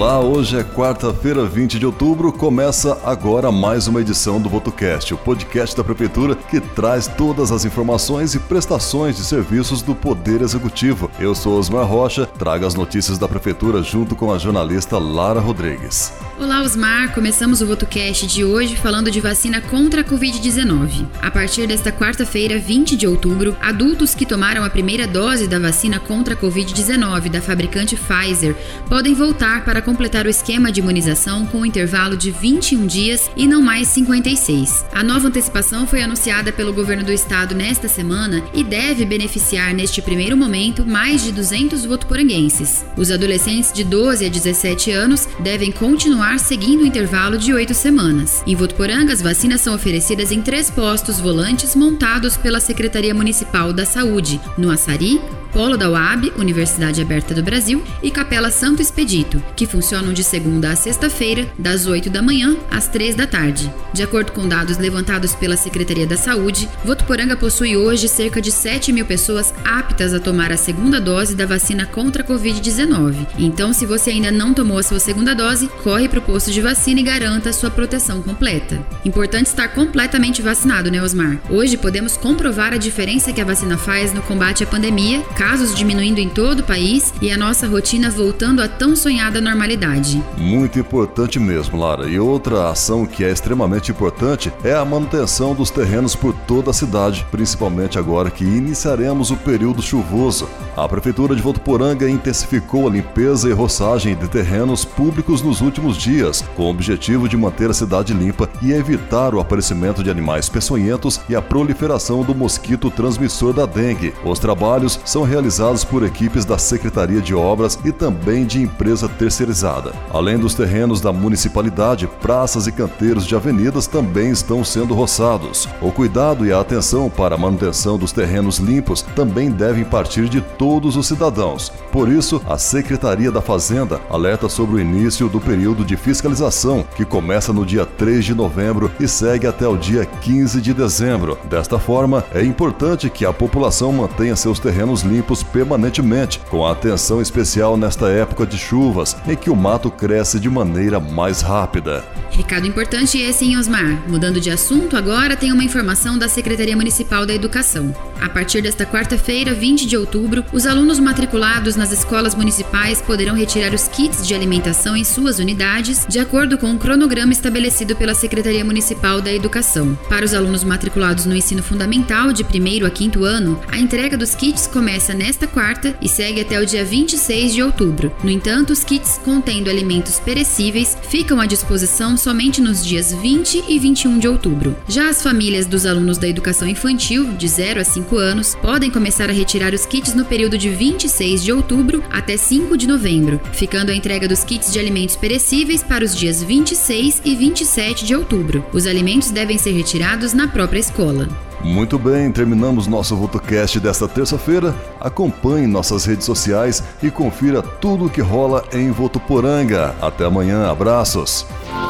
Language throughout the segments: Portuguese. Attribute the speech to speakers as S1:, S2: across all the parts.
S1: Olá, hoje é quarta-feira, 20 de outubro. Começa agora mais uma edição do VotoCast, o podcast da Prefeitura que traz todas as informações e prestações de serviços do Poder Executivo. Eu sou Osmar Rocha, trago as notícias da Prefeitura junto com a jornalista Lara Rodrigues.
S2: Olá, Osmar. Começamos o VotoCast de hoje falando de vacina contra a Covid-19. A partir desta quarta-feira, 20 de outubro, adultos que tomaram a primeira dose da vacina contra a Covid-19 da fabricante Pfizer podem voltar para completar o esquema de imunização com um intervalo de 21 dias e não mais 56. A nova antecipação foi anunciada pelo governo do estado nesta semana e deve beneficiar neste primeiro momento mais de 200 votuporanguenses. Os adolescentes de 12 a 17 anos devem continuar seguindo o intervalo de oito semanas. Em Votuporanga, as vacinas são oferecidas em três postos volantes montados pela Secretaria Municipal da Saúde, no Açari, Polo da UAB, Universidade Aberta do Brasil, e Capela Santo Expedito, que funcionam de segunda a sexta-feira, das 8 da manhã às 3 da tarde. De acordo com dados levantados pela Secretaria da Saúde, Votuporanga possui hoje cerca de 7 mil pessoas aptas a tomar a segunda dose da vacina contra a Covid-19. Então, se você ainda não tomou a sua segunda dose, corre para o posto de vacina e garanta a sua proteção completa. Importante estar completamente vacinado, né, Osmar? Hoje podemos comprovar a diferença que a vacina faz no combate à pandemia casos diminuindo em todo o país e a nossa rotina voltando à tão sonhada normalidade.
S1: Muito importante mesmo, Lara. E outra ação que é extremamente importante é a manutenção dos terrenos por toda a cidade, principalmente agora que iniciaremos o período chuvoso. A Prefeitura de Votuporanga intensificou a limpeza e roçagem de terrenos públicos nos últimos dias, com o objetivo de manter a cidade limpa e evitar o aparecimento de animais peçonhentos e a proliferação do mosquito transmissor da dengue. Os trabalhos são realizados por equipes da Secretaria de Obras e também de empresa terceirizada. Além dos terrenos da municipalidade, praças e canteiros de avenidas também estão sendo roçados. O cuidado e a atenção para a manutenção dos terrenos limpos também devem partir de todos os cidadãos. Por isso, a Secretaria da Fazenda alerta sobre o início do período de fiscalização, que começa no dia 3 de novembro e segue até o dia 15 de dezembro. Desta forma, é importante que a população mantenha seus terrenos limpos limpos permanentemente, com atenção especial nesta época de chuvas, em que o mato cresce de maneira mais rápida.
S2: Recado importante esse, hein, Osmar? Mudando de assunto, agora tem uma informação da Secretaria Municipal da Educação. A partir desta quarta-feira, 20 de outubro, os alunos matriculados nas escolas municipais poderão retirar os kits de alimentação em suas unidades, de acordo com o cronograma estabelecido pela Secretaria Municipal da Educação. Para os alunos matriculados no ensino fundamental, de primeiro a quinto ano, a entrega dos kits começa nesta quarta e segue até o dia 26 de outubro. No entanto, os kits contendo alimentos perecíveis ficam à disposição somente nos dias 20 e 21 de outubro. Já as famílias dos alunos da educação infantil, de 0 a 5 anos, podem começar a retirar os kits no período de 26 de outubro até 5 de novembro, ficando a entrega dos kits de alimentos perecíveis para os dias 26 e 27 de outubro. Os alimentos devem ser retirados na própria escola.
S1: Muito bem, terminamos nosso VotoCast desta terça-feira. Acompanhe nossas redes sociais e confira tudo o que rola em Votuporanga. Até amanhã, abraços.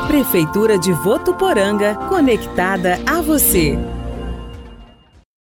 S3: Prefeitura de Votuporanga, conectada a você.